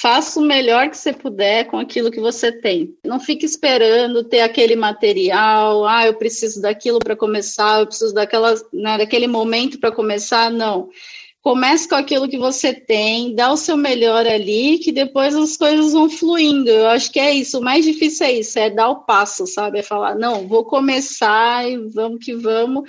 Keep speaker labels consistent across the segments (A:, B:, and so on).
A: faça o melhor que você puder com aquilo que você tem. Não fique esperando ter aquele material, ah, eu preciso daquilo para começar, eu preciso daquela, né, daquele momento para começar, não. Comece com aquilo que você tem, dá o seu melhor ali, que depois as coisas vão fluindo. Eu acho que é isso. O mais difícil é isso, é dar o passo, sabe? É falar, não, vou começar e vamos que vamos.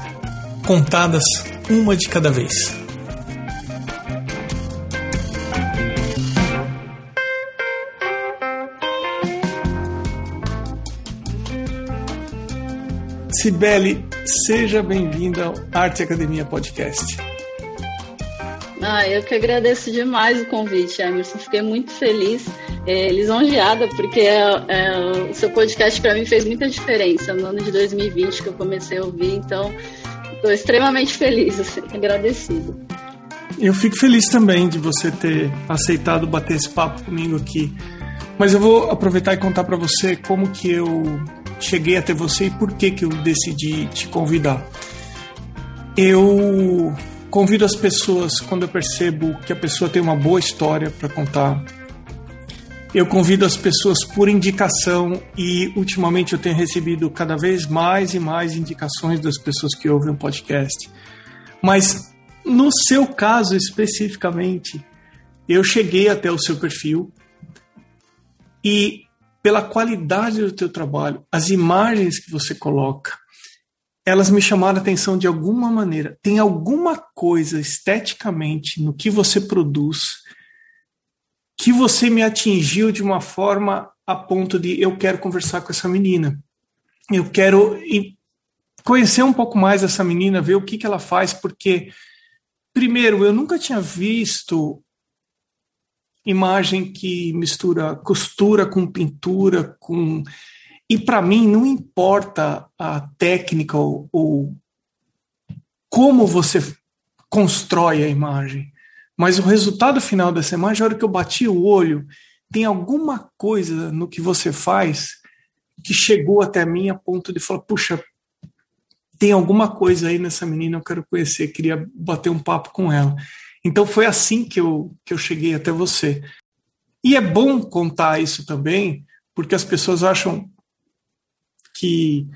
B: contadas uma de cada vez. Cibele, seja bem-vinda ao Arte Academia Podcast.
A: Ah, eu que agradeço demais o convite, Emerson. Fiquei muito feliz, é, lisonjeada, porque é, é, o seu podcast para mim fez muita diferença no ano de 2020 que eu comecei a ouvir. Então, Estou extremamente feliz, assim, agradecido.
B: Eu fico feliz também de você ter aceitado bater esse papo comigo aqui. Mas eu vou aproveitar e contar para você como que eu cheguei até você e por que que eu decidi te convidar. Eu convido as pessoas quando eu percebo que a pessoa tem uma boa história para contar, eu convido as pessoas por indicação e ultimamente eu tenho recebido cada vez mais e mais indicações das pessoas que ouvem o podcast. Mas no seu caso especificamente, eu cheguei até o seu perfil e pela qualidade do teu trabalho, as imagens que você coloca, elas me chamaram a atenção de alguma maneira. Tem alguma coisa esteticamente no que você produz que você me atingiu de uma forma a ponto de eu quero conversar com essa menina. Eu quero conhecer um pouco mais essa menina, ver o que, que ela faz, porque, primeiro, eu nunca tinha visto imagem que mistura costura com pintura, com. E para mim não importa a técnica ou, ou como você constrói a imagem. Mas o resultado final dessa imagem, a hora que eu bati o olho, tem alguma coisa no que você faz que chegou até mim a ponto de falar: puxa, tem alguma coisa aí nessa menina, eu quero conhecer, queria bater um papo com ela. Então foi assim que eu, que eu cheguei até você. E é bom contar isso também, porque as pessoas acham que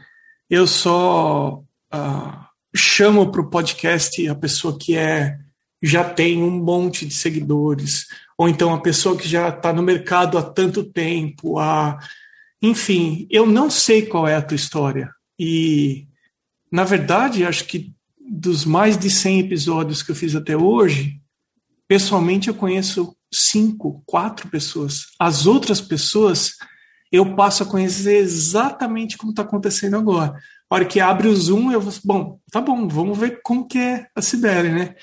B: eu só uh, chamo para o podcast a pessoa que é já tem um monte de seguidores, ou então a pessoa que já está no mercado há tanto tempo, a... enfim, eu não sei qual é a tua história. E, na verdade, acho que dos mais de 100 episódios que eu fiz até hoje, pessoalmente eu conheço cinco, quatro pessoas. As outras pessoas eu passo a conhecer exatamente como está acontecendo agora. A hora que abre o Zoom, eu vou, bom, tá bom, vamos ver como que é a Sibeli, né?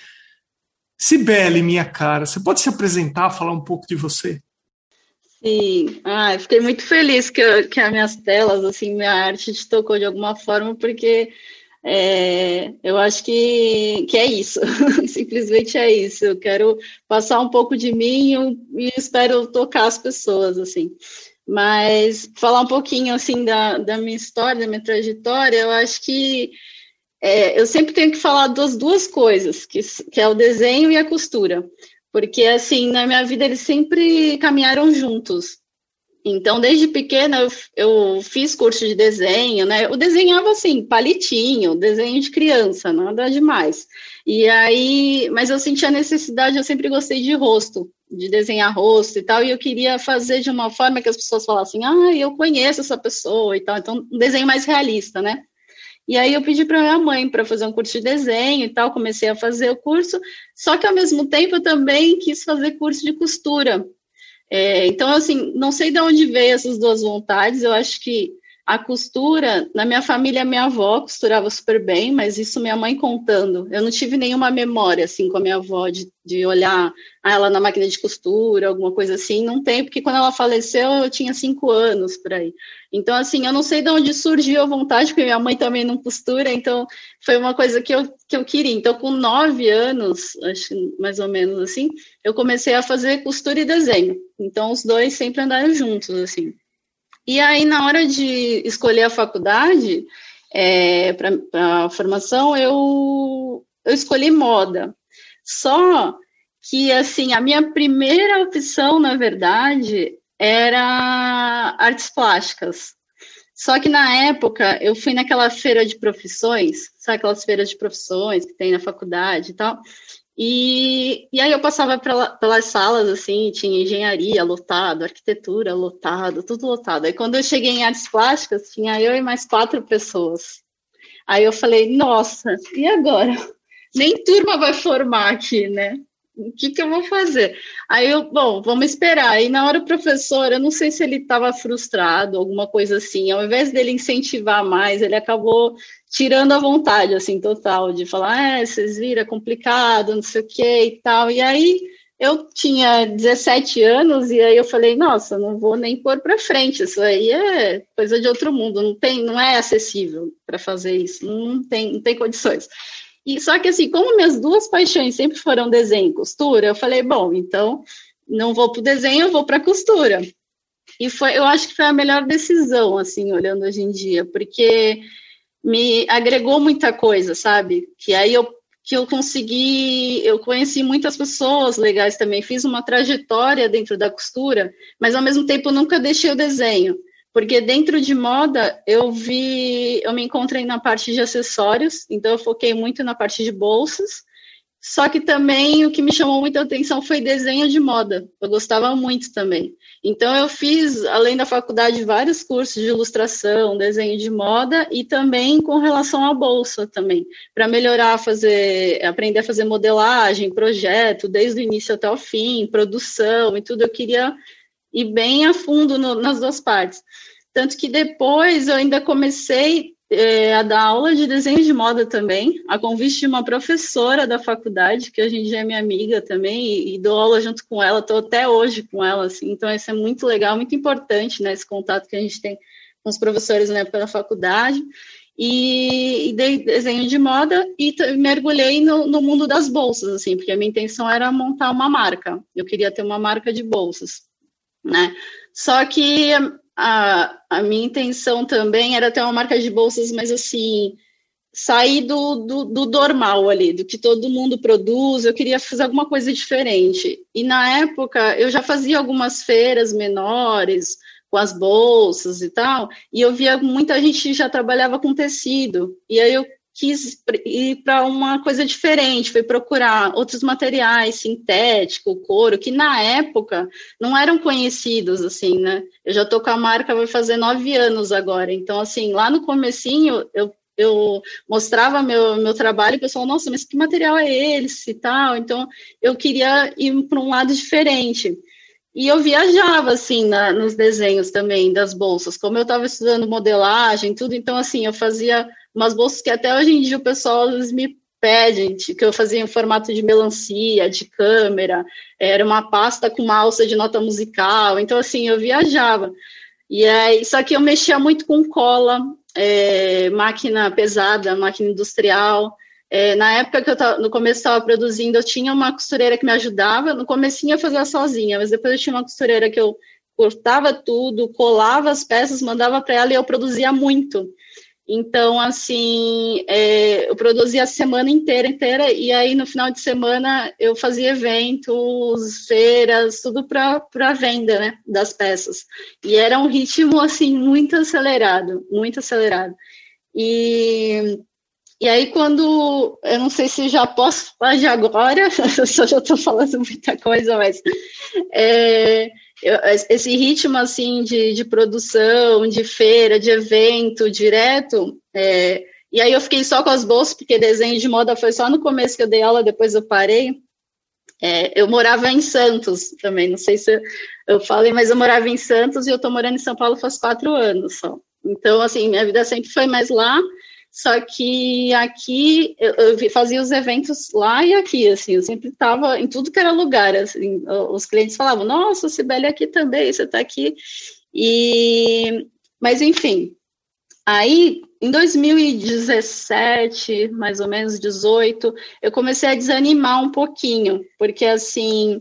B: Sibeli, minha cara, você pode se apresentar, falar um pouco de você?
A: Sim, ah, fiquei muito feliz que, que as minhas telas, assim, minha arte te tocou de alguma forma, porque é, eu acho que, que é isso, simplesmente é isso. Eu quero passar um pouco de mim e espero tocar as pessoas, assim. Mas falar um pouquinho, assim, da, da minha história, da minha trajetória, eu acho que é, eu sempre tenho que falar das duas coisas, que, que é o desenho e a costura, porque assim na minha vida eles sempre caminharam juntos. Então, desde pequena eu, eu fiz curso de desenho, né? Eu desenhava assim, palitinho, desenho de criança, nada demais. E aí, mas eu sentia necessidade, eu sempre gostei de rosto, de desenhar rosto e tal, e eu queria fazer de uma forma que as pessoas falassem, ah, eu conheço essa pessoa e tal. Então, um desenho mais realista, né? E aí eu pedi para minha mãe para fazer um curso de desenho e tal, comecei a fazer o curso, só que ao mesmo tempo eu também quis fazer curso de costura. É, então, assim, não sei de onde veio essas duas vontades, eu acho que a costura, na minha família, minha avó costurava super bem, mas isso minha mãe contando. Eu não tive nenhuma memória, assim, com a minha avó, de, de olhar ela na máquina de costura, alguma coisa assim. Não tem, porque quando ela faleceu, eu tinha cinco anos por aí. Então, assim, eu não sei de onde surgiu a vontade, porque minha mãe também não costura, então foi uma coisa que eu, que eu queria. Então, com nove anos, acho mais ou menos assim, eu comecei a fazer costura e desenho. Então, os dois sempre andaram juntos, assim. E aí, na hora de escolher a faculdade é, para a formação, eu, eu escolhi moda. Só que, assim, a minha primeira opção, na verdade, era artes plásticas. Só que na época eu fui naquela feira de profissões, sabe aquelas feiras de profissões que tem na faculdade e tal. E, e aí eu passava pela, pelas salas, assim, tinha engenharia lotado, arquitetura lotado, tudo lotado. Aí quando eu cheguei em artes plásticas, tinha eu e mais quatro pessoas. Aí eu falei, nossa, e agora? Nem turma vai formar aqui, né? O que, que eu vou fazer? Aí eu, bom, vamos esperar. Aí na hora o professor, eu não sei se ele estava frustrado, alguma coisa assim, ao invés dele incentivar mais, ele acabou tirando a vontade, assim, total, de falar, é, vocês viram, é complicado, não sei o que e tal. E aí eu tinha 17 anos e aí eu falei, nossa, não vou nem pôr para frente, isso aí é coisa de outro mundo, não tem, não é acessível para fazer isso, não tem, não tem condições. E só que assim, como minhas duas paixões sempre foram desenho e costura, eu falei, bom, então não vou para o desenho, eu vou para a costura. E foi, eu acho que foi a melhor decisão, assim, olhando hoje em dia, porque me agregou muita coisa, sabe? Que aí eu que eu consegui, eu conheci muitas pessoas legais também, fiz uma trajetória dentro da costura, mas ao mesmo tempo nunca deixei o desenho, porque dentro de moda eu vi, eu me encontrei na parte de acessórios, então eu foquei muito na parte de bolsas, só que também o que me chamou muita atenção foi desenho de moda. Eu gostava muito também. Então eu fiz, além da faculdade, vários cursos de ilustração, desenho de moda e também com relação à bolsa também, para melhorar, fazer, aprender a fazer modelagem, projeto, desde o início até o fim, produção e tudo. Eu queria ir bem a fundo no, nas duas partes. Tanto que depois eu ainda comecei é, a dar aula de desenho de moda também, a convite de uma professora da faculdade, que hoje em dia é minha amiga também, e, e dou aula junto com ela, estou até hoje com ela, assim, então isso é muito legal, muito importante, né, esse contato que a gente tem com os professores na época da faculdade, e, e dei desenho de moda e mergulhei no, no mundo das bolsas, assim, porque a minha intenção era montar uma marca, eu queria ter uma marca de bolsas, né, só que a, a minha intenção também era ter uma marca de bolsas, mas assim, sair do, do, do, normal ali, do que todo mundo produz, eu queria fazer alguma coisa diferente. E na época eu já fazia algumas feiras menores com as bolsas e tal, e eu via muita gente já trabalhava com tecido. E aí eu quis ir para uma coisa diferente, foi procurar outros materiais, sintético, couro, que na época não eram conhecidos, assim, né? Eu já tô com a marca, vai fazer nove anos agora, então, assim, lá no comecinho, eu, eu mostrava meu, meu trabalho e o pessoal, nossa, mas que material é esse e tal? Então, eu queria ir para um lado diferente. E eu viajava, assim, na, nos desenhos também das bolsas, como eu estava estudando modelagem, tudo, então, assim, eu fazia umas bolsas que até hoje em dia o pessoal me pede, que eu fazia em formato de melancia, de câmera, era uma pasta com uma alça de nota musical, então assim, eu viajava. E aí, só que eu mexia muito com cola, é, máquina pesada, máquina industrial. É, na época que eu tava, no começo estava produzindo, eu tinha uma costureira que me ajudava, no comecinho eu fazia sozinha, mas depois eu tinha uma costureira que eu cortava tudo, colava as peças, mandava para ela e eu produzia muito. Então, assim, é, eu produzia a semana inteira, inteira, e aí no final de semana eu fazia eventos, feiras, tudo para venda, né, das peças. E era um ritmo, assim, muito acelerado, muito acelerado. E, e aí quando, eu não sei se já posso falar de agora, eu só já estou falando muita coisa, mas... É, esse ritmo assim de, de produção, de feira, de evento direto, é, e aí eu fiquei só com as bolsas, porque desenho de moda foi só no começo que eu dei aula, depois eu parei. É, eu morava em Santos também, não sei se eu falei, mas eu morava em Santos e eu estou morando em São Paulo faz quatro anos só. Então, assim, minha vida sempre foi mais lá, só que aqui eu, eu fazia os eventos lá e aqui, assim, eu sempre estava em tudo que era lugar, assim, os clientes falavam, nossa, Sibeli aqui também, você está aqui, e, mas enfim, aí em 2017, mais ou menos 18, eu comecei a desanimar um pouquinho, porque assim,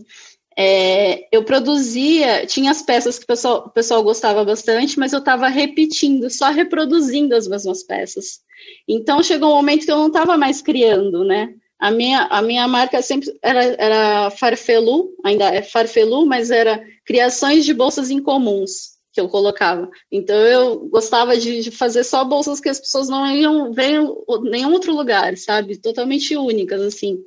A: é, eu produzia, tinha as peças que o pessoal, o pessoal gostava bastante, mas eu estava repetindo, só reproduzindo as mesmas peças. Então chegou um momento que eu não estava mais criando, né? A minha, a minha marca sempre era, era Farfelu, ainda é Farfelu, mas era criações de bolsas incomuns que eu colocava. Então eu gostava de, de, fazer só bolsas que as pessoas não iam ver em nenhum outro lugar, sabe? Totalmente únicas, assim.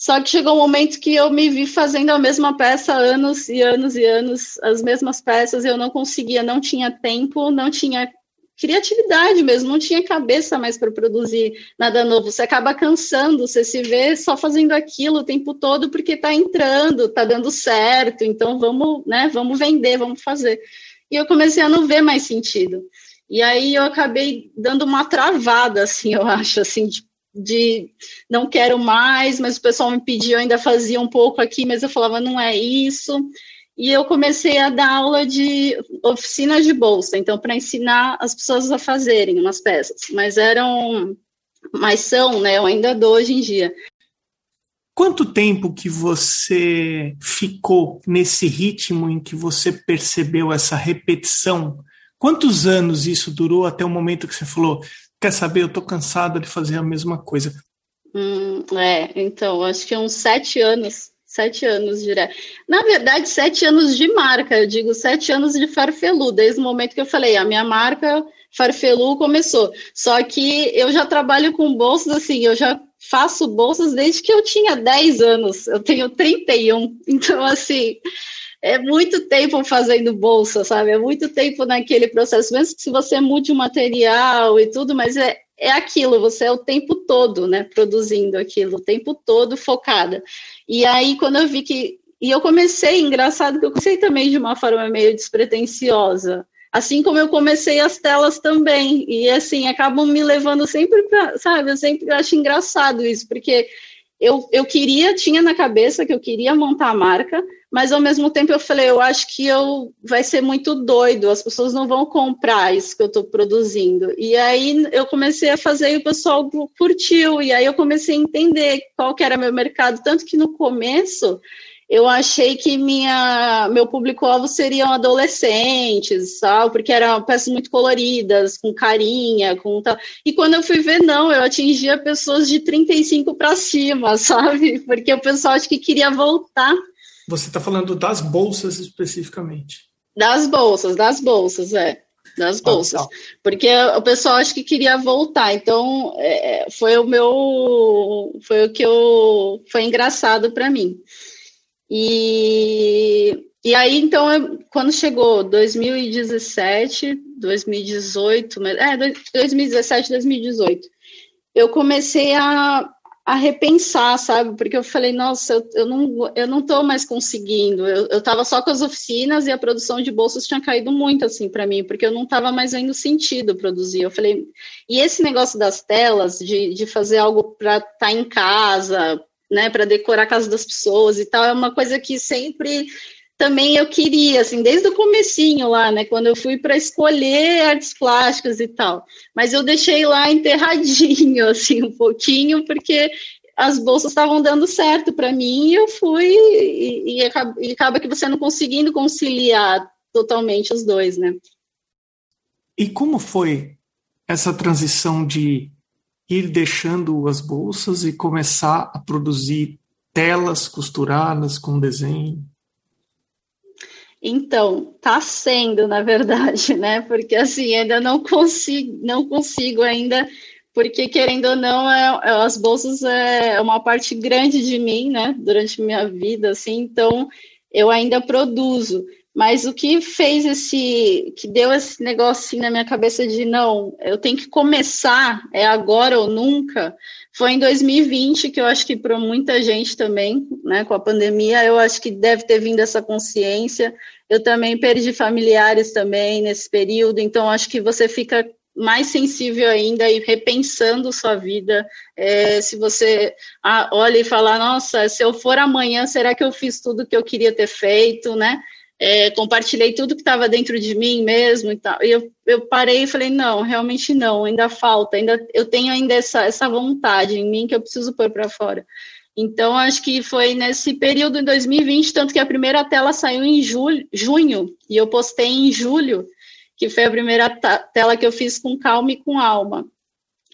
A: Só que chegou um momento que eu me vi fazendo a mesma peça anos e anos e anos, as mesmas peças, eu não conseguia, não tinha tempo, não tinha criatividade mesmo, não tinha cabeça mais para produzir nada novo. Você acaba cansando, você se vê só fazendo aquilo o tempo todo porque está entrando, está dando certo, então vamos, né, vamos vender, vamos fazer e eu comecei a não ver mais sentido. E aí eu acabei dando uma travada, assim, eu acho, assim, de, de não quero mais, mas o pessoal me pediu, eu ainda fazia um pouco aqui, mas eu falava, não é isso. E eu comecei a dar aula de oficina de bolsa, então, para ensinar as pessoas a fazerem umas peças, mas eram, mas são, né, eu ainda dou hoje em dia,
B: Quanto tempo que você ficou nesse ritmo em que você percebeu essa repetição? Quantos anos isso durou até o momento que você falou, quer saber, eu estou cansada de fazer a mesma coisa?
A: Hum, é, então, acho que uns sete anos. Sete anos direto. Na verdade, sete anos de marca, eu digo sete anos de Farfelu, desde o momento que eu falei, a minha marca Farfelu começou. Só que eu já trabalho com bolsas assim, eu já faço bolsas desde que eu tinha 10 anos, eu tenho 31, então assim, é muito tempo fazendo bolsa, sabe? É muito tempo naquele processo, mesmo que se você mude o material e tudo, mas é, é aquilo, você é o tempo todo, né, produzindo aquilo, o tempo todo focada. E aí, quando eu vi que. E eu comecei, engraçado que eu comecei também de uma forma meio despretensiosa. Assim como eu comecei as telas também. E assim, acabam me levando sempre para, sabe, eu sempre acho engraçado isso, porque eu, eu queria, tinha na cabeça que eu queria montar a marca, mas ao mesmo tempo eu falei, eu acho que eu vai ser muito doido, as pessoas não vão comprar isso que eu estou produzindo. E aí eu comecei a fazer e o pessoal curtiu, e aí eu comecei a entender qual que era meu mercado, tanto que no começo eu achei que minha, meu público-alvo seriam adolescentes, sabe? Porque eram peças muito coloridas, com carinha, com tal. E quando eu fui ver, não, eu atingia pessoas de 35 para cima, sabe? Porque o pessoal acho que queria voltar.
B: Você está falando das bolsas especificamente?
A: Das bolsas, das bolsas, é. Das ah, bolsas. Ah, Porque o pessoal acho que queria voltar. Então, é, foi o meu. Foi o que eu. Foi engraçado para mim. E, e aí, então, eu, quando chegou 2017, 2018, é, 2017, 2018, eu comecei a, a repensar, sabe? Porque eu falei, nossa, eu, eu não eu não tô mais conseguindo. Eu, eu tava só com as oficinas e a produção de bolsas tinha caído muito assim para mim, porque eu não tava mais vendo sentido produzir. Eu falei, e esse negócio das telas, de, de fazer algo para estar tá em casa, né, para decorar a casa das pessoas e tal, é uma coisa que sempre também eu queria, assim, desde o comecinho lá, né, quando eu fui para escolher artes plásticas e tal, mas eu deixei lá enterradinho, assim, um pouquinho, porque as bolsas estavam dando certo para mim e eu fui, e, e, acaba, e acaba que você não conseguindo conciliar totalmente os dois, né.
B: E como foi essa transição de ir deixando as bolsas e começar a produzir telas costuradas com desenho?
A: Então, tá sendo, na verdade, né? Porque assim, ainda não consigo, não consigo ainda, porque querendo ou não, é, é, as bolsas é uma parte grande de mim, né? Durante minha vida, assim, então eu ainda produzo Mas o que fez esse, que deu esse negócio assim na minha cabeça de não, eu tenho que começar, é agora ou nunca, foi em 2020 que eu acho que para muita gente também, né, com a pandemia, eu acho que deve ter vindo essa consciência. Eu também perdi familiares também nesse período, então acho que você fica mais sensível ainda e repensando sua vida. É, se você ah, olha e fala, nossa, se eu for amanhã, será que eu fiz tudo que eu queria ter feito, né? É, compartilhei tudo que estava dentro de mim mesmo e tal. E eu, eu parei e falei, não, realmente não, ainda falta, ainda eu tenho ainda essa, essa vontade em mim que eu preciso pôr para fora. Então, acho que foi nesse período em 2020, tanto que a primeira tela saiu em julho, junho, e eu postei em julho, que foi a primeira tela que eu fiz com calma e com alma.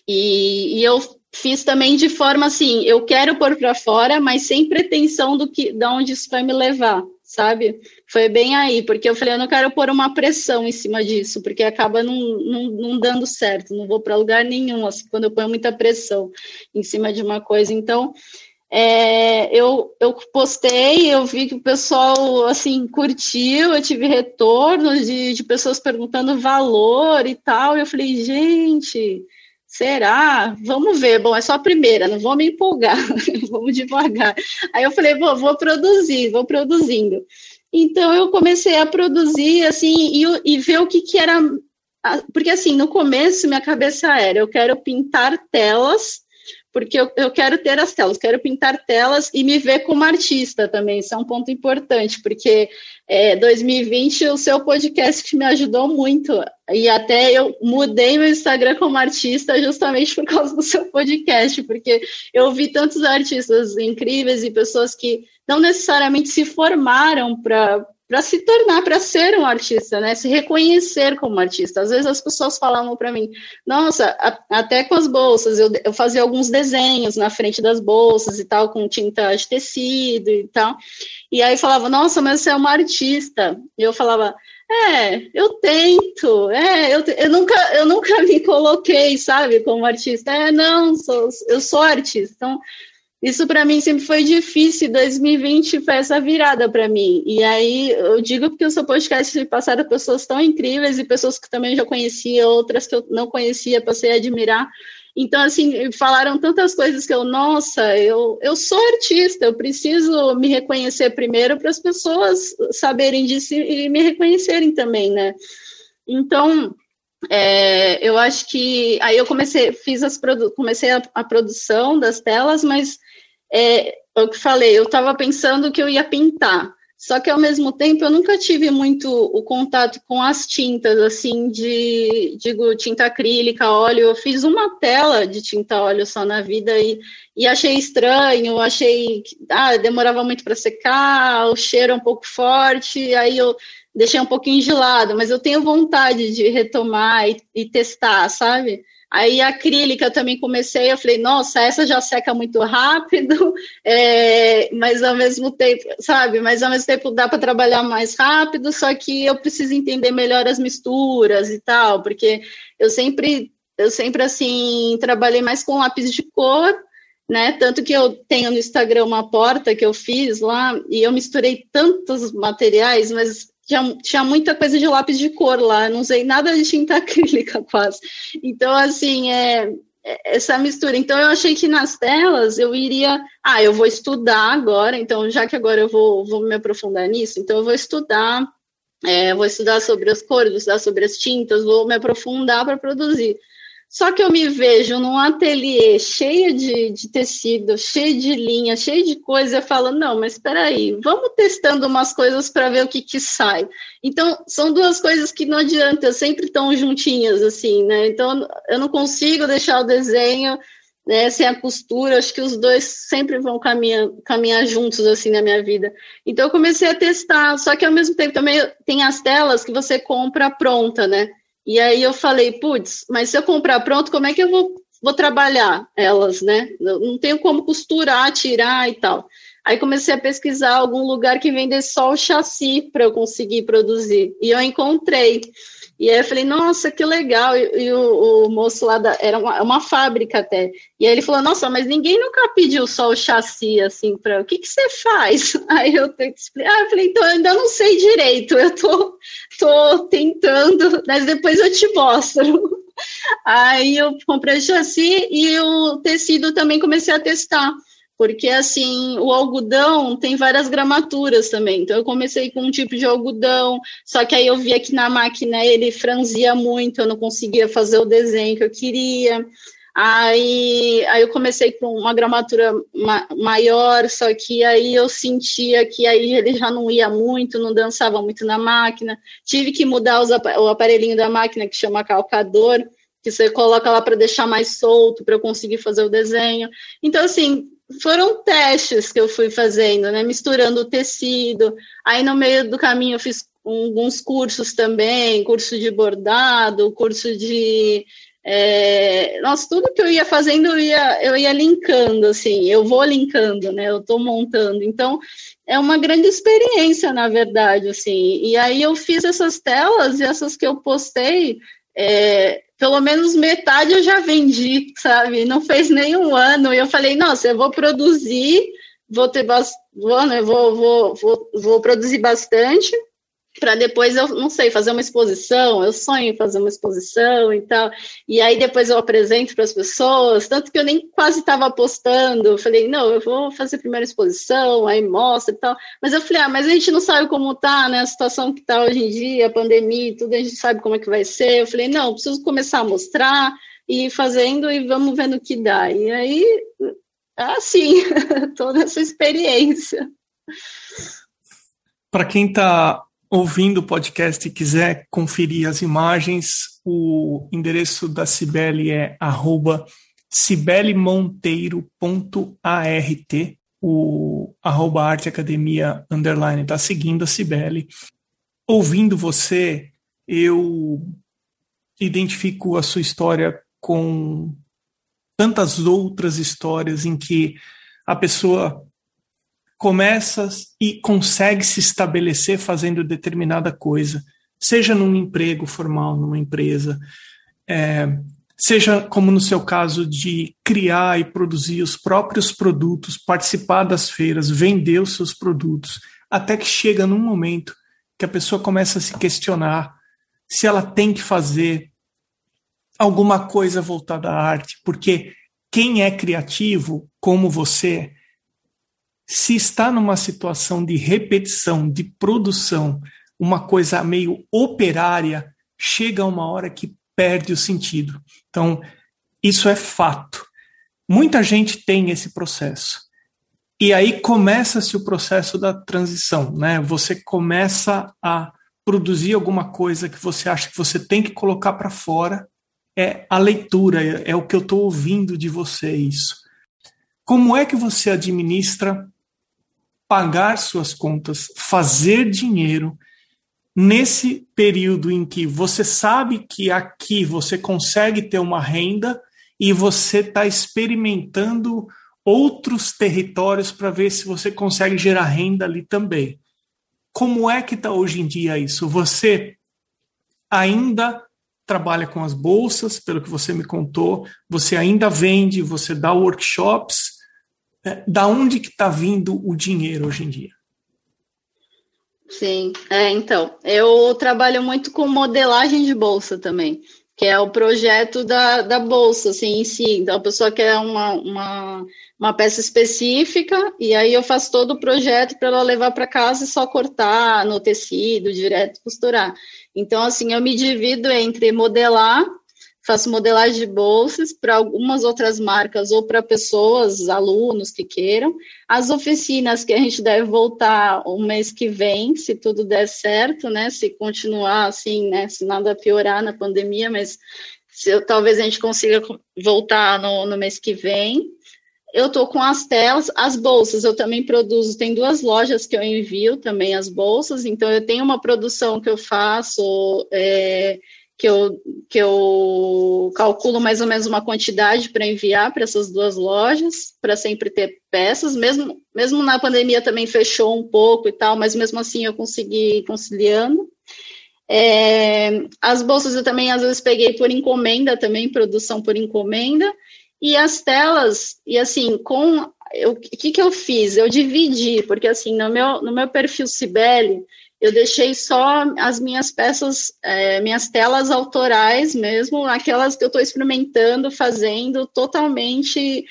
A: E, e eu fiz também de forma assim, eu quero pôr para fora, mas sem pretensão do que, de onde isso vai me levar sabe? Foi bem aí, porque eu falei, eu não quero pôr uma pressão em cima disso, porque acaba não, não, não dando certo, não vou para lugar nenhum, assim, quando eu ponho muita pressão em cima de uma coisa. Então, é, eu, eu postei, eu vi que o pessoal, assim, curtiu, eu tive retorno de, de pessoas perguntando valor e tal, e eu falei, gente... Será? Vamos ver. Bom, é só a primeira, não vou me empolgar, vamos devagar. Aí eu falei, vou, vou produzir, vou produzindo. Então eu comecei a produzir assim e, e ver o que, que era. Porque assim, no começo minha cabeça era: eu quero pintar telas porque eu, eu quero ter as telas, quero pintar telas e me ver como artista também. Isso é um ponto importante, porque é, 2020 o seu podcast me ajudou muito. E até eu mudei meu Instagram como artista justamente por causa do seu podcast, porque eu vi tantos artistas incríveis e pessoas que não necessariamente se formaram para para se tornar, para ser um artista, né? Se reconhecer como artista. Às vezes as pessoas falavam para mim, nossa, a, até com as bolsas, eu, eu fazia alguns desenhos na frente das bolsas e tal, com tinta de tecido e tal. E aí falava, nossa, mas você é uma artista. E eu falava, é, eu tento, é, eu, eu, nunca, eu nunca me coloquei, sabe, como artista. É, não, sou, eu sou artista. Então, isso para mim sempre foi difícil. 2020 foi essa virada para mim. E aí eu digo porque o seu podcast passaram pessoas tão incríveis e pessoas que também já conhecia, outras que eu não conhecia, passei a admirar. Então, assim, falaram tantas coisas que eu, nossa, eu, eu sou artista, eu preciso me reconhecer primeiro para as pessoas saberem disso e me reconhecerem também, né? Então, é, eu acho que aí eu comecei, fiz as comecei a, a produção das telas, mas é, é o que falei, eu estava pensando que eu ia pintar. Só que ao mesmo tempo eu nunca tive muito o contato com as tintas, assim, de, digo, tinta acrílica, óleo. Eu fiz uma tela de tinta óleo só na vida e, e achei estranho, achei que ah, demorava muito para secar, o cheiro é um pouco forte, aí eu deixei um pouquinho de lado, mas eu tenho vontade de retomar e, e testar, sabe? Aí a acrílica também comecei, eu falei, nossa, essa já seca muito rápido, é, mas ao mesmo tempo, sabe, mas ao mesmo tempo dá para trabalhar mais rápido, só que eu preciso entender melhor as misturas e tal, porque eu sempre, eu sempre assim, trabalhei mais com lápis de cor, né? Tanto que eu tenho no Instagram uma porta que eu fiz lá e eu misturei tantos materiais, mas tinha, tinha muita coisa de lápis de cor lá, não usei nada de tinta acrílica quase. Então, assim, é, é, essa mistura. Então, eu achei que nas telas eu iria. Ah, eu vou estudar agora, então, já que agora eu vou, vou me aprofundar nisso, então eu vou estudar, é, vou estudar sobre as cores, vou estudar sobre as tintas, vou me aprofundar para produzir. Só que eu me vejo num ateliê cheio de, de tecido, cheio de linha, cheio de coisa, eu falo, não, mas espera aí, vamos testando umas coisas para ver o que, que sai. Então, são duas coisas que não adianta, sempre estão juntinhas, assim, né? Então, eu não consigo deixar o desenho né, sem a costura, acho que os dois sempre vão caminhar, caminhar juntos, assim, na minha vida. Então, eu comecei a testar, só que ao mesmo tempo também tem as telas que você compra pronta, né? E aí eu falei, putz, mas se eu comprar pronto, como é que eu vou, vou trabalhar elas, né? Eu não tenho como costurar, tirar e tal. Aí comecei a pesquisar algum lugar que vendesse só o chassi para eu conseguir produzir. E eu encontrei. E aí eu falei, nossa, que legal. E, e o, o, moço lá da, era uma, uma, fábrica até. E aí ele falou, nossa, mas ninguém nunca pediu só o chassi assim para o que, que você faz? Aí eu tenho que explicar. Ah, eu falei, então eu ainda não sei direito, eu tô, tô tentando, mas depois eu te mostro. Aí eu comprei o chassi e o tecido também comecei a testar porque assim o algodão tem várias gramaturas também. Então eu comecei com um tipo de algodão, só que aí eu via que na máquina ele franzia muito, eu não conseguia fazer o desenho que eu queria. Aí, aí eu comecei com uma gramatura ma maior, só que aí eu sentia que aí ele já não ia muito, não dançava muito na máquina. Tive que mudar os, o aparelhinho da máquina que chama calcador, que você coloca lá para deixar mais solto, para eu conseguir fazer o desenho. Então, assim, foram testes que eu fui fazendo, né? Misturando o tecido. Aí no meio do caminho eu fiz alguns cursos também, curso de bordado, curso de é, nossa, tudo que eu ia fazendo, eu ia, eu ia linkando, assim, eu vou linkando, né? Eu estou montando. Então, é uma grande experiência, na verdade, assim. E aí eu fiz essas telas e essas que eu postei, é, pelo menos metade eu já vendi, sabe? Não fez nenhum ano. E eu falei, nossa, eu vou produzir, vou ter vou, né, vou, vou, vou, vou produzir bastante para depois eu não sei fazer uma exposição eu sonho em fazer uma exposição e tal. E aí depois eu apresento para as pessoas tanto que eu nem quase estava postando. Eu falei não eu vou fazer primeira exposição aí mostra e tal. Mas eu falei ah mas a gente não sabe como tá né a situação que está hoje em dia a pandemia e tudo a gente sabe como é que vai ser. Eu falei não preciso começar a mostrar e fazendo e vamos vendo o que dá. E aí assim toda essa experiência.
B: Para quem está ouvindo o podcast e quiser conferir as imagens, o endereço da Cibele é arroba cibelemonteiro.art, o arroba arte academia underline está seguindo a Cibele. Ouvindo você, eu identifico a sua história com tantas outras histórias em que a pessoa começa e consegue se estabelecer fazendo determinada coisa, seja num emprego formal, numa empresa, é, seja como no seu caso de criar e produzir os próprios produtos, participar das feiras, vender os seus produtos, até que chega num momento que a pessoa começa a se questionar se ela tem que fazer alguma coisa voltada à arte, porque quem é criativo, como você, se está numa situação de repetição, de produção, uma coisa meio operária, chega uma hora que perde o sentido. Então, isso é fato. Muita gente tem esse processo. E aí começa-se o processo da transição, né? Você começa a produzir alguma coisa que você acha que você tem que colocar para fora. É a leitura, é, é o que eu estou ouvindo de você isso. Como é que você administra pagar suas contas, fazer dinheiro nesse período em que você sabe que aqui você consegue ter uma renda e você está experimentando outros territórios para ver se você consegue gerar renda ali também. Como é que está hoje em dia isso? Você ainda trabalha com as bolsas, pelo que você me contou, você ainda vende, você dá workshops, é, da onde que está vindo o dinheiro hoje em dia?
A: Sim, é, então, eu trabalho muito com modelagem de bolsa também, que é o projeto da, da bolsa, assim, em si. Então, a pessoa quer uma, uma, uma peça específica, e aí eu faço todo o projeto para ela levar para casa e só cortar no tecido, direto costurar. Então, assim, eu me divido entre modelar faço modelagem de bolsas para algumas outras marcas ou para pessoas, alunos que queiram. As oficinas que a gente deve voltar o mês que vem, se tudo der certo, né? Se continuar assim, né? Se nada piorar na pandemia, mas se, talvez a gente consiga voltar no, no mês que vem. Eu estou com as telas, as bolsas eu também produzo, tem duas lojas que eu envio também as bolsas, então eu tenho uma produção que eu faço. É, que eu, que eu calculo mais ou menos uma quantidade para enviar para essas duas lojas, para sempre ter peças, mesmo, mesmo na pandemia também fechou um pouco e tal, mas mesmo assim eu consegui conciliando. É, as bolsas eu também às vezes peguei por encomenda também, produção por encomenda, e as telas, e assim, com o que, que eu fiz? Eu dividi, porque assim, no meu, no meu perfil Cibele, eu deixei só as minhas peças, é, minhas telas autorais mesmo, aquelas que eu estou experimentando, fazendo totalmente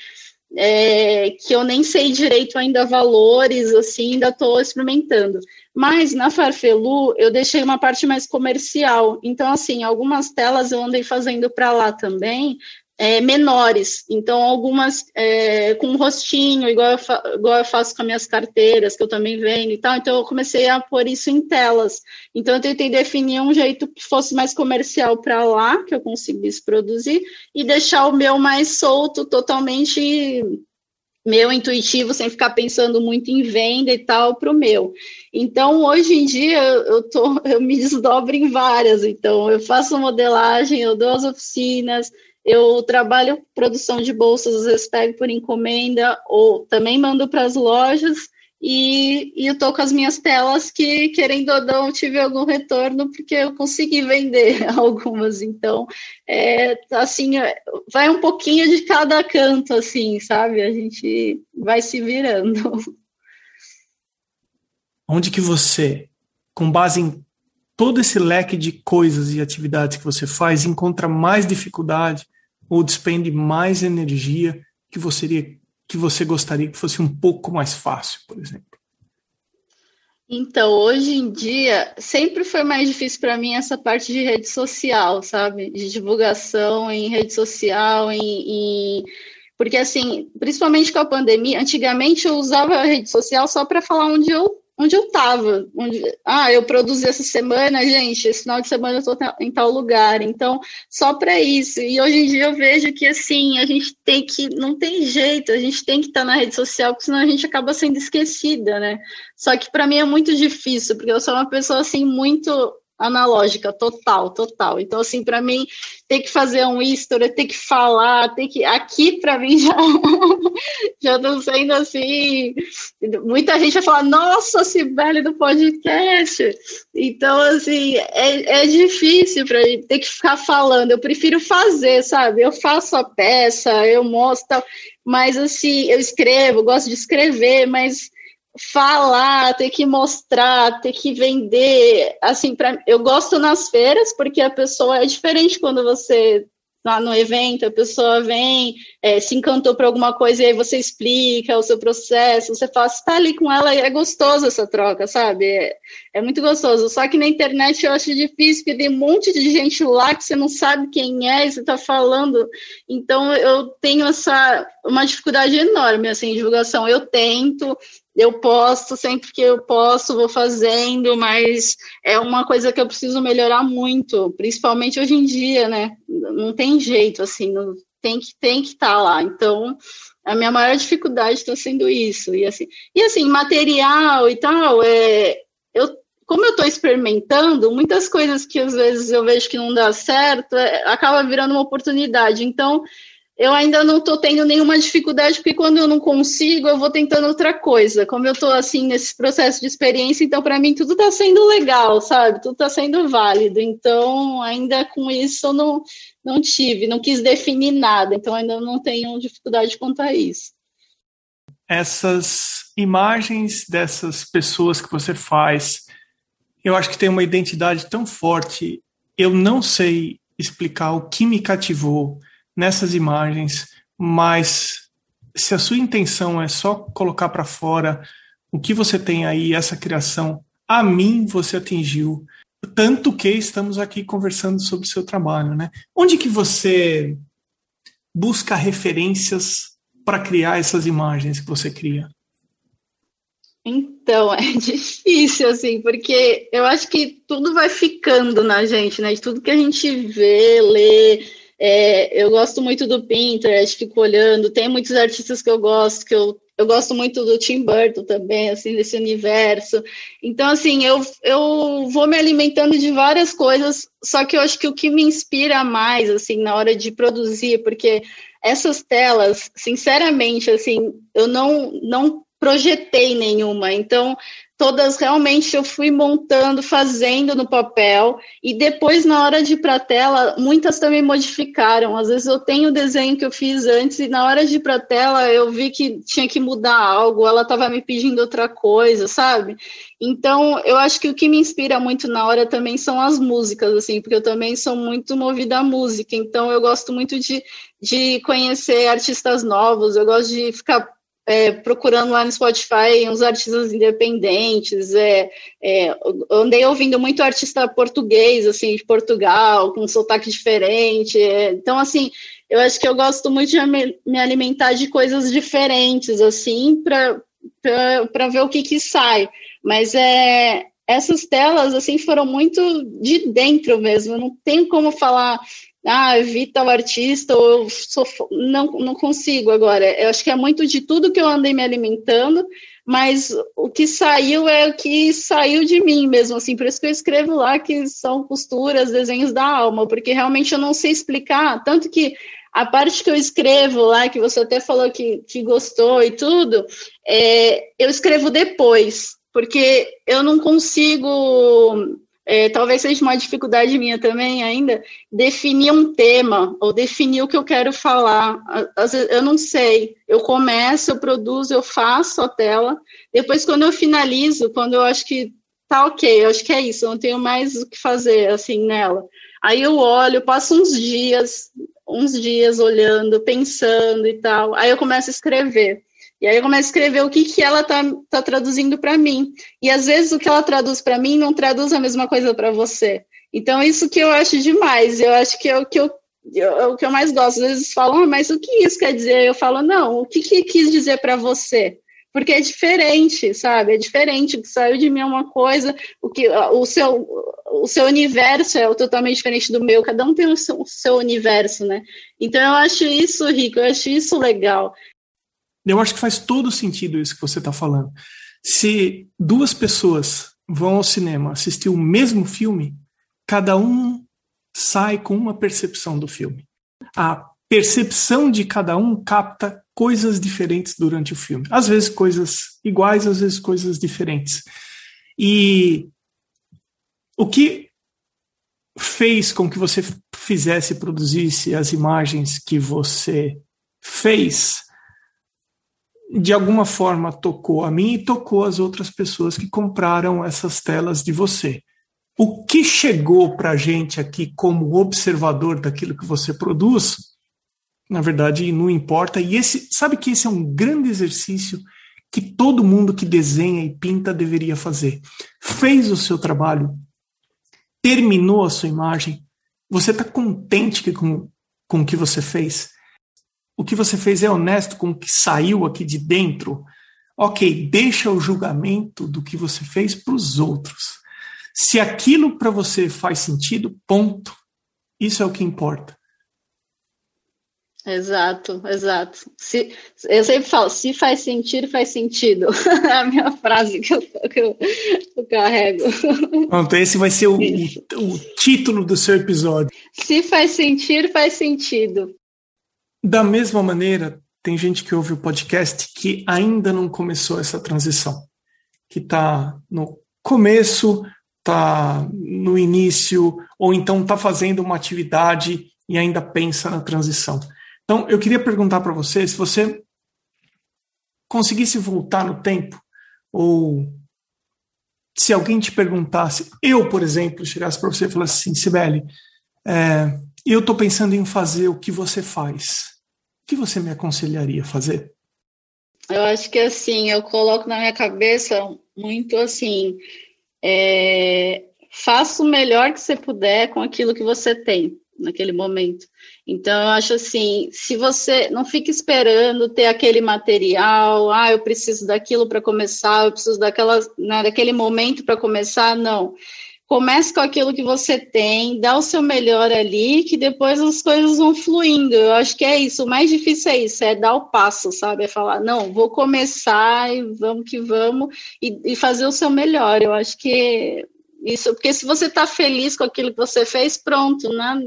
A: é, que eu nem sei direito ainda valores, assim, ainda estou experimentando. Mas na Farfelu eu deixei uma parte mais comercial. Então, assim, algumas telas eu andei fazendo para lá também, é, menores. Então, algumas é, com rostinho, igual eu, igual eu faço com as minhas carteiras, que eu também vendo e tal. Então, eu comecei a pôr isso em telas. Então, eu tentei definir um jeito que fosse mais comercial para lá, que eu conseguisse produzir, e deixar o meu mais solto, totalmente meu intuitivo, sem ficar pensando muito em venda e tal, para o meu. Então, hoje em dia, eu, tô, eu me desdobro em várias. Então, eu faço modelagem, eu dou as oficinas, eu trabalho produção de bolsas, às vezes pego por encomenda ou também mando para as lojas e, e eu estou com as minhas telas que, querendo ou não, tive algum retorno porque eu consegui vender algumas. Então, é, assim, vai um pouquinho de cada canto, assim, sabe? A gente vai se virando.
B: Onde que você, com base em todo esse leque de coisas e atividades que você faz, encontra mais dificuldade ou despende mais energia que você, que você gostaria que fosse um pouco mais fácil, por exemplo?
A: Então, hoje em dia, sempre foi mais difícil para mim essa parte de rede social, sabe? De divulgação em rede social, em, em... porque assim, principalmente com a pandemia, antigamente eu usava a rede social só para falar onde eu onde eu estava. Onde, ah, eu produzi essa semana, gente, esse final de semana eu estou em tal lugar. Então, só para isso. E hoje em dia eu vejo que, assim, a gente tem que, não tem jeito, a gente tem que estar tá na rede social, porque senão a gente acaba sendo esquecida, né? Só que para mim é muito difícil, porque eu sou uma pessoa, assim, muito analógica, total, total. Então, assim, para mim, ter que fazer um history, ter que falar, ter que. Aqui, para mim, já já tô sendo assim. Muita gente vai falar, nossa, Sibeli do podcast. Então, assim, é, é difícil para ter que ficar falando. Eu prefiro fazer, sabe? Eu faço a peça, eu mostro, mas assim, eu escrevo, gosto de escrever, mas falar, ter que mostrar, ter que vender, assim, pra, eu gosto nas feiras porque a pessoa é diferente quando você lá no evento, a pessoa vem, é, se encantou por alguma coisa e aí você explica o seu processo, você fala, você tá ali com ela e é gostoso essa troca, sabe? É, é, muito gostoso. Só que na internet eu acho difícil, porque tem um monte de gente lá que você não sabe quem é e você tá falando. Então eu tenho essa uma dificuldade enorme assim, em divulgação. Eu tento, eu posto sempre que eu posso, vou fazendo, mas é uma coisa que eu preciso melhorar muito, principalmente hoje em dia, né? Não tem jeito, assim, não, tem que tem que estar tá lá. Então, a minha maior dificuldade está sendo isso. E assim, e assim, material e tal, é, eu, como eu estou experimentando, muitas coisas que às vezes eu vejo que não dá certo, é, acaba virando uma oportunidade. Então, eu ainda não estou tendo nenhuma dificuldade, porque quando eu não consigo, eu vou tentando outra coisa. Como eu estou assim nesse processo de experiência, então para mim tudo está sendo legal, sabe? Tudo está sendo válido. Então, ainda com isso eu não, não tive, não quis definir nada, então ainda não tenho dificuldade quanto a isso.
B: Essas imagens dessas pessoas que você faz, eu acho que tem uma identidade tão forte. Eu não sei explicar o que me cativou nessas imagens, mas se a sua intenção é só colocar para fora o que você tem aí, essa criação, a mim você atingiu. Tanto que estamos aqui conversando sobre o seu trabalho, né? Onde que você busca referências para criar essas imagens que você cria?
A: Então, é difícil, assim, porque eu acho que tudo vai ficando na gente, né? De tudo que a gente vê, lê, é, eu gosto muito do Pinterest, fico olhando. Tem muitos artistas que eu gosto, que eu eu gosto muito do Tim Burton também, assim, desse universo. Então, assim, eu, eu vou me alimentando de várias coisas, só que eu acho que o que me inspira mais, assim, na hora de produzir, porque essas telas, sinceramente, assim, eu não, não projetei nenhuma. Então, todas realmente eu fui montando, fazendo no papel, e depois, na hora de ir para a tela, muitas também modificaram. Às vezes eu tenho o desenho que eu fiz antes, e na hora de ir para a tela eu vi que tinha que mudar algo, ela estava me pedindo outra coisa, sabe? Então, eu acho que o que me inspira muito na hora também são as músicas, assim, porque eu também sou muito movida à música, então eu gosto muito de, de conhecer artistas novos, eu gosto de ficar é, procurando lá no Spotify uns artistas independentes, é, é, andei ouvindo muito artista português, assim, de Portugal, com um sotaque diferente, é, então, assim, eu acho que eu gosto muito de me, me alimentar de coisas diferentes, assim, para ver o que que sai, mas é, essas telas, assim, foram muito de dentro mesmo, não tem como falar ah, vi tal artista, ou eu sou, não, não consigo agora. Eu acho que é muito de tudo que eu andei me alimentando, mas o que saiu é o que saiu de mim mesmo, assim, por isso que eu escrevo lá que são costuras, desenhos da alma, porque realmente eu não sei explicar, tanto que a parte que eu escrevo lá, que você até falou que, que gostou e tudo, é, eu escrevo depois, porque eu não consigo é, talvez seja uma dificuldade minha também ainda, definir um tema ou definir o que eu quero falar. Às vezes, eu não sei. Eu começo, eu produzo, eu faço a tela. Depois, quando eu finalizo, quando eu acho que tá ok, eu acho que é isso, eu não tenho mais o que fazer assim nela. Aí eu olho, passo uns dias, uns dias olhando, pensando e tal. Aí eu começo a escrever. E aí eu começo a escrever o que, que ela tá, tá traduzindo para mim. E às vezes o que ela traduz para mim não traduz a mesma coisa para você. Então, isso que eu acho demais. Eu acho que é o que eu, é o que eu mais gosto. Às vezes falam, ah, mas o que isso quer dizer? Eu falo, não, o que, que quis dizer para você? Porque é diferente, sabe? É diferente. O que saiu de mim é uma coisa, o, que, o, seu, o seu universo é totalmente diferente do meu. Cada um tem o seu, o seu universo, né? Então, eu acho isso rico, eu acho isso legal.
B: Eu acho que faz todo sentido isso que você está falando. Se duas pessoas vão ao cinema assistir o mesmo filme, cada um sai com uma percepção do filme. A percepção de cada um capta coisas diferentes durante o filme. Às vezes coisas iguais, às vezes coisas diferentes. E o que fez com que você fizesse produzisse as imagens que você fez de alguma forma tocou a mim e tocou as outras pessoas que compraram essas telas de você. O que chegou para a gente aqui como observador daquilo que você produz, na verdade, não importa. E esse, sabe que esse é um grande exercício que todo mundo que desenha e pinta deveria fazer. Fez o seu trabalho, terminou a sua imagem, você está contente com, com o que você fez? O que você fez é honesto com o que saiu aqui de dentro, ok, deixa o julgamento do que você fez para os outros. Se aquilo para você faz sentido, ponto. Isso é o que importa.
A: Exato, exato. Se, eu sempre falo, se faz sentido, faz sentido. É a minha frase que eu, que eu, eu carrego.
B: Pronto, esse vai ser o, o, o título do seu episódio.
A: Se faz sentido, faz sentido.
B: Da mesma maneira, tem gente que ouve o podcast que ainda não começou essa transição, que está no começo, está no início, ou então está fazendo uma atividade e ainda pensa na transição. Então, eu queria perguntar para você se você conseguisse voltar no tempo, ou se alguém te perguntasse, eu, por exemplo, chegasse para você e falasse assim, Sibeli, é, eu estou pensando em fazer o que você faz que você me aconselharia a fazer?
A: Eu acho que assim, eu coloco na minha cabeça muito assim, é, faça o melhor que você puder com aquilo que você tem naquele momento. Então, eu acho assim, se você não fica esperando ter aquele material, ah, eu preciso daquilo para começar, eu preciso daquela, né, daquele momento para começar, não comece com aquilo que você tem, dá o seu melhor ali, que depois as coisas vão fluindo. Eu acho que é isso. O mais difícil é isso, é dar o passo, sabe? É falar, não, vou começar e vamos que vamos, e, e fazer o seu melhor. Eu acho que isso, porque se você está feliz com aquilo que você fez, pronto, né?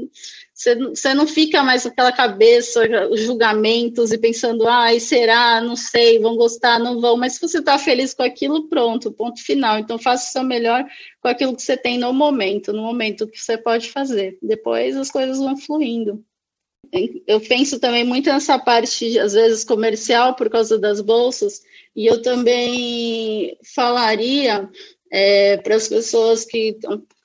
A: Você, você não fica mais com aquela cabeça, os julgamentos e pensando, ai, será, não sei, vão gostar, não vão, mas se você está feliz com aquilo, pronto, ponto final. Então faça o seu melhor com aquilo que você tem no momento, no momento que você pode fazer. Depois as coisas vão fluindo. Eu penso também muito nessa parte, às vezes, comercial, por causa das bolsas, e eu também falaria é, para as pessoas que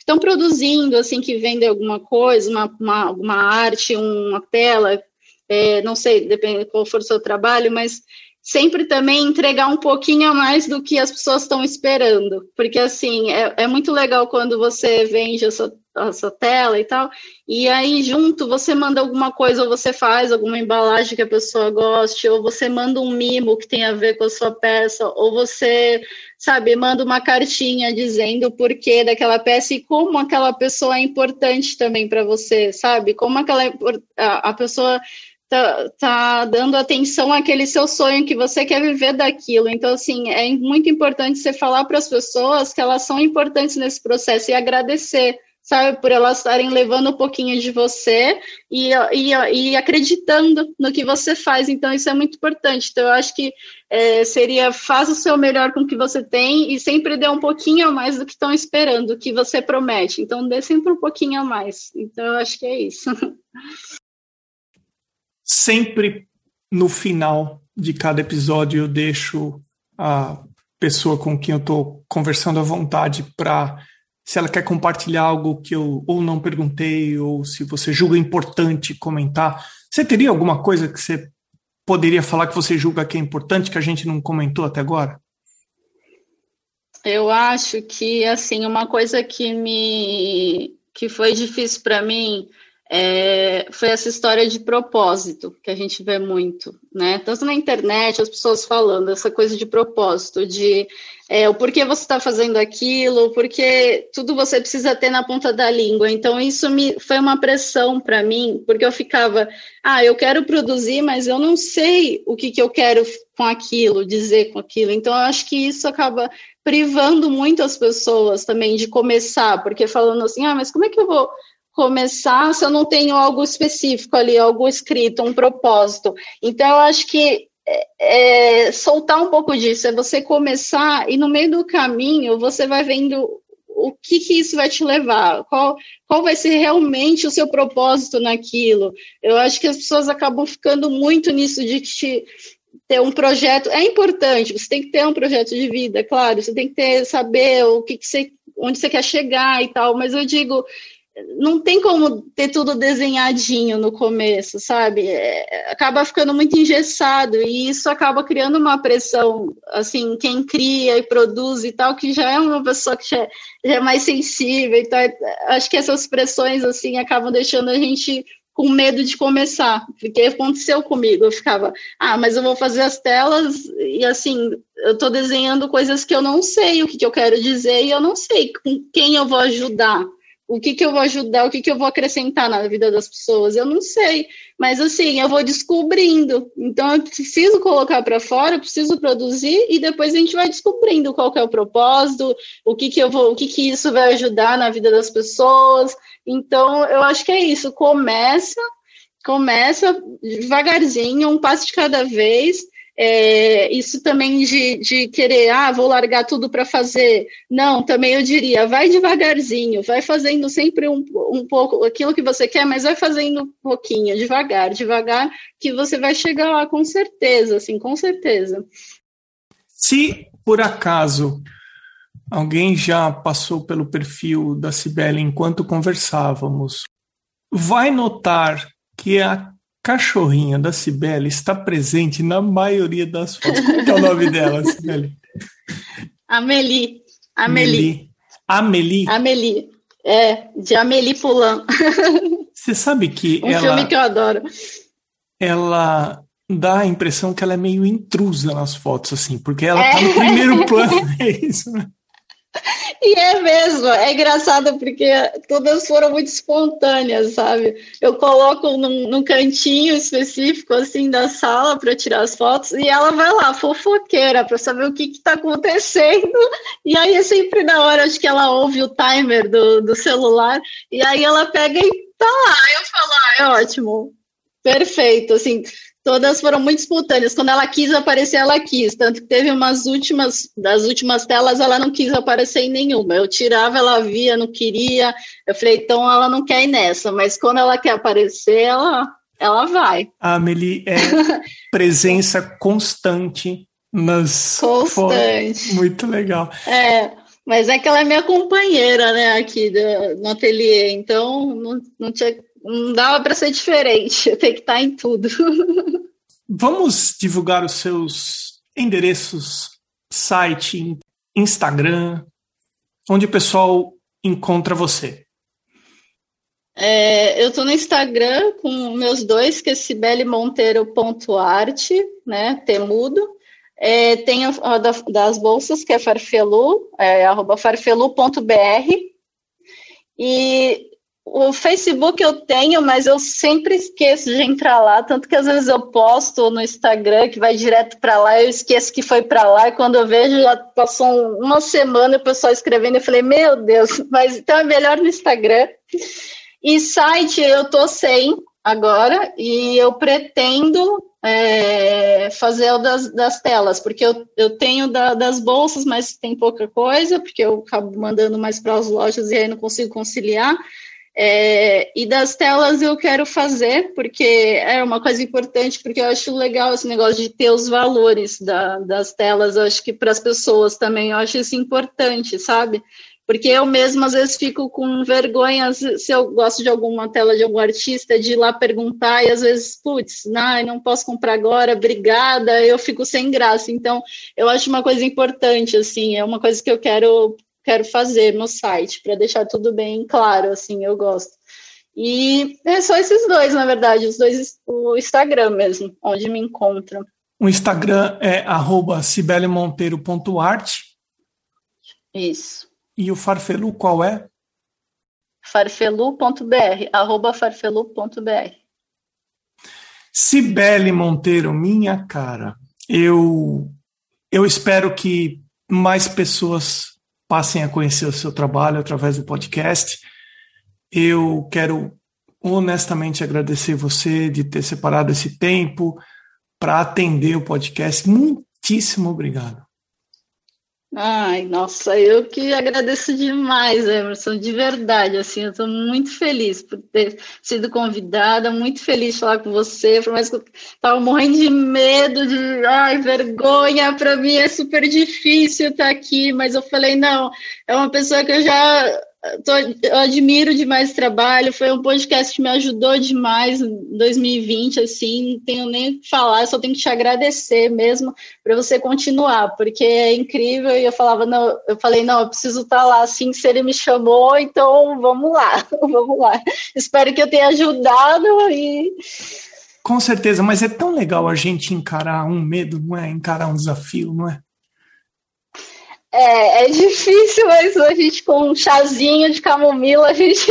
A: estão produzindo, assim, que vendem alguma coisa, uma, uma, uma arte, uma tela, é, não sei, depende qual for o seu trabalho, mas sempre também entregar um pouquinho a mais do que as pessoas estão esperando, porque assim, é, é muito legal quando você vende a sua, a sua tela e tal, e aí junto você manda alguma coisa, ou você faz alguma embalagem que a pessoa goste, ou você manda um mimo que tem a ver com a sua peça, ou você sabe, manda uma cartinha dizendo o porquê daquela peça e como aquela pessoa é importante também para você, sabe? Como aquela a, a pessoa tá, tá dando atenção àquele seu sonho que você quer viver daquilo. Então, assim, é muito importante você falar para as pessoas que elas são importantes nesse processo e agradecer sabe? Por elas estarem levando um pouquinho de você e, e, e, acreditando no que você faz. Então, isso é muito importante. Então, eu acho que é, seria faz o seu melhor com o que você tem e sempre dê um pouquinho a mais do que estão esperando, o que você promete. Então, dê sempre um pouquinho a mais. Então, eu acho que é isso.
B: Sempre no final de cada episódio, eu deixo a pessoa com quem eu estou conversando à vontade para se ela quer compartilhar algo que eu ou não perguntei, ou se você julga importante comentar. Você teria alguma coisa que você poderia falar que você julga que é importante, que a gente não comentou até agora?
A: Eu acho que, assim, uma coisa que me que foi difícil para mim é, foi essa história de propósito que a gente vê muito, né? Tanto na internet, as pessoas falando essa coisa de propósito, de é, o porquê você está fazendo aquilo, porque tudo você precisa ter na ponta da língua. Então, isso me foi uma pressão para mim, porque eu ficava, ah, eu quero produzir, mas eu não sei o que, que eu quero com aquilo, dizer com aquilo. Então, eu acho que isso acaba privando muito as pessoas também de começar, porque falando assim, ah, mas como é que eu vou começar se eu não tenho algo específico ali, algo escrito, um propósito. Então, eu acho que é, é, soltar um pouco disso, é você começar e no meio do caminho você vai vendo o que, que isso vai te levar, qual, qual vai ser realmente o seu propósito naquilo. Eu acho que as pessoas acabam ficando muito nisso de te, ter um projeto. É importante, você tem que ter um projeto de vida, claro, você tem que ter, saber o que, que você, onde você quer chegar e tal, mas eu digo, não tem como ter tudo desenhadinho no começo, sabe? É, acaba ficando muito engessado e isso acaba criando uma pressão, assim, quem cria e produz e tal, que já é uma pessoa que já, é, já é mais sensível, então acho que essas pressões, assim, acabam deixando a gente com medo de começar, porque aconteceu comigo, eu ficava, ah, mas eu vou fazer as telas e assim, eu estou desenhando coisas que eu não sei o que, que eu quero dizer e eu não sei com quem eu vou ajudar, o que, que eu vou ajudar, o que, que eu vou acrescentar na vida das pessoas, eu não sei. Mas assim, eu vou descobrindo. Então eu preciso colocar para fora, eu preciso produzir e depois a gente vai descobrindo qual é o propósito, o que, que eu vou, o que, que isso vai ajudar na vida das pessoas. Então, eu acho que é isso. Começa, começa devagarzinho, um passo de cada vez é, isso também de, de querer, ah, vou largar tudo para fazer. Não, também eu diria, vai devagarzinho, vai fazendo sempre um, um pouco aquilo que você quer, mas vai fazendo um pouquinho, devagar, devagar, que você vai chegar lá com certeza, assim, com certeza.
B: Se por acaso alguém já passou pelo perfil da Cibele enquanto conversávamos, vai notar que a cachorrinha da Cibele está presente na maioria das fotos. Como é o nome dela, Cibele?
A: Amelie. Amelie.
B: Amelie.
A: Amelie. É, de Amelie Poulain.
B: Você sabe que
A: um
B: ela...
A: filme que eu adoro.
B: Ela dá a impressão que ela é meio intrusa nas fotos, assim, porque ela é. tá no primeiro plano, é isso, né?
A: E é mesmo, é engraçado porque todas foram muito espontâneas, sabe? Eu coloco num, num cantinho específico assim da sala para tirar as fotos e ela vai lá, fofoqueira, para saber o que está acontecendo. E aí é sempre na hora, acho que ela ouve o timer do, do celular e aí ela pega e tá lá. Eu falo, ah, é ótimo, perfeito, assim, todas foram muito espontâneas. Quando ela quis aparecer, ela quis. Tanto que teve umas últimas, das últimas telas, ela não quis aparecer em nenhuma. Eu tirava, ela via, não queria. Eu falei, então ela não quer ir nessa. Mas quando ela quer aparecer, ela, ela vai.
B: A Amelie é presença constante nas.
A: Constante.
B: Muito legal.
A: É. Mas é que ela é minha companheira, né, aqui do, no ateliê, então não, não tinha não dava para ser diferente, tem que estar tá em tudo.
B: Vamos divulgar os seus endereços, site, Instagram, onde o pessoal encontra você.
A: É, eu estou no Instagram com meus dois, que é cibelemonteiro.arte, né, temudo. É, tem a, a das bolsas, que é farfelu, é, arroba farfelu.br. E o Facebook eu tenho, mas eu sempre esqueço de entrar lá, tanto que às vezes eu posto no Instagram que vai direto para lá, eu esqueço que foi para lá, e quando eu vejo já passou uma semana o pessoal escrevendo, eu falei, meu Deus, mas então é melhor no Instagram. E site eu tô sem agora, e eu pretendo é, fazer o das, das telas, porque eu, eu tenho da, das bolsas, mas tem pouca coisa, porque eu acabo mandando mais para as lojas e aí não consigo conciliar. É, e das telas eu quero fazer, porque é uma coisa importante, porque eu acho legal esse negócio de ter os valores da, das telas, eu acho que para as pessoas também, eu acho isso importante, sabe? Porque eu mesma, às vezes, fico com vergonha se eu gosto de alguma tela de algum artista, de ir lá perguntar, e às vezes, putz, não, não posso comprar agora, obrigada, eu fico sem graça. Então, eu acho uma coisa importante, assim, é uma coisa que eu quero quero fazer no site, para deixar tudo bem claro, assim, eu gosto. E é só esses dois, na verdade, os dois, o Instagram mesmo, onde me encontram.
B: O Instagram é arroba cibelemonteiro.art.
A: Isso.
B: E o Farfelu qual é?
A: farfelu.br, arroba farfelu.br.
B: Cibele Monteiro, minha cara, eu, eu espero que mais pessoas passem a conhecer o seu trabalho através do podcast. Eu quero honestamente agradecer você de ter separado esse tempo para atender o podcast. Muitíssimo obrigado.
A: Ai, nossa, eu que agradeço demais, Emerson, de verdade, assim, eu estou muito feliz por ter sido convidada, muito feliz de falar com você, por mais que eu estava morrendo de medo, de, ai, vergonha, para mim é super difícil estar aqui, mas eu falei, não, é uma pessoa que eu já tô, eu admiro demais o trabalho. Foi um podcast que me ajudou demais em 2020. Assim, não tenho nem o que falar, só tenho que te agradecer mesmo para você continuar, porque é incrível. E eu falava, não, eu falei, não, eu preciso estar tá lá assim. Se ele me chamou, então vamos lá, vamos lá. Espero que eu tenha ajudado e.
B: Com certeza, mas é tão legal a gente encarar um medo, não é? Encarar um desafio, não é?
A: É, é difícil, mas a gente com um chazinho de camomila, a gente,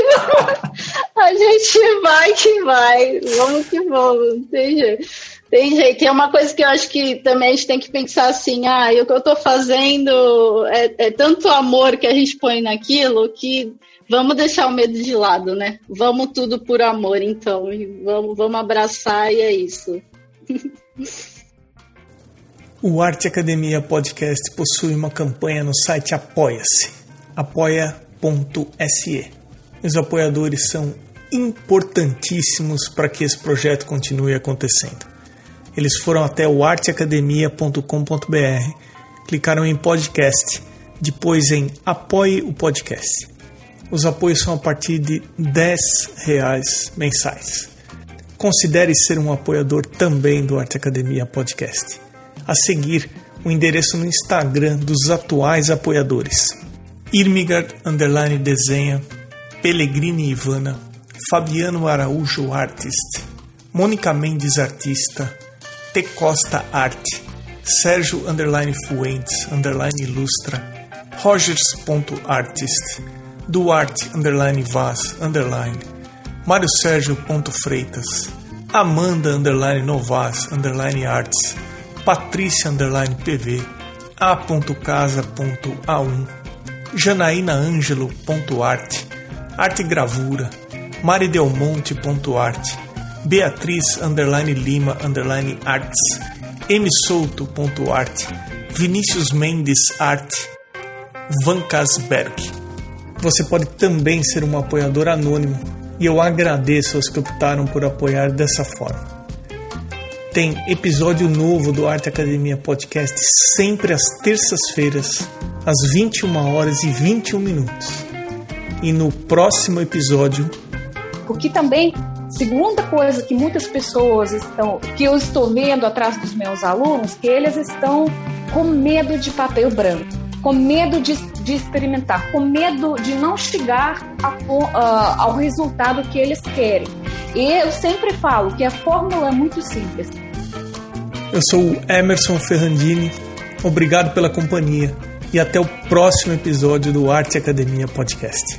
A: a gente vai que vai. Vamos que vamos, não tem jeito. Tem jeito. E é uma coisa que eu acho que também a gente tem que pensar assim, ah, o que eu estou fazendo é, é tanto amor que a gente põe naquilo que vamos deixar o medo de lado, né? Vamos tudo por amor, então. Vamos, vamos abraçar e é isso.
B: O Arte Academia Podcast possui uma campanha no site Apoia-se, apoia.se. Os apoiadores são importantíssimos para que esse projeto continue acontecendo. Eles foram até o arteacademia.com.br, clicaram em podcast, depois em apoie o podcast. Os apoios são a partir de R$ reais mensais. Considere ser um apoiador também do Arte Academia Podcast a seguir o endereço no Instagram dos atuais apoiadores: Irmigard Underline Desenha, Pellegrini Ivana, Fabiano Araújo Artist, Mônica Mendes Artista, T Costa Arte, Sérgio Underline Fuentes Underline Ilustra, rogers.artist, duarte underline vaz underline, Mário Freitas, Amanda underline novas underline arts, Patrícia underline pv, a.casa.a1, janaínaangelo.arte, arte gravura, maridelmonte.arte, Beatriz Lima underline arts, msouto.arte, Vinícius Mendes arte, Van Kasberg. Você pode também ser um apoiador anônimo e eu agradeço aos que optaram por apoiar dessa forma. Tem episódio novo do Arte Academia Podcast sempre às terças-feiras, às 21 horas e 21 minutos. E no próximo episódio.
C: Porque também Segunda coisa que muitas pessoas estão, que eu estou vendo atrás dos meus alunos, que eles estão com medo de papel branco, com medo de, de experimentar, com medo de não chegar a, uh, ao resultado que eles querem. E eu sempre falo que a fórmula é muito simples.
B: Eu sou o Emerson Ferrandini, obrigado pela companhia e até o próximo episódio do Arte Academia Podcast.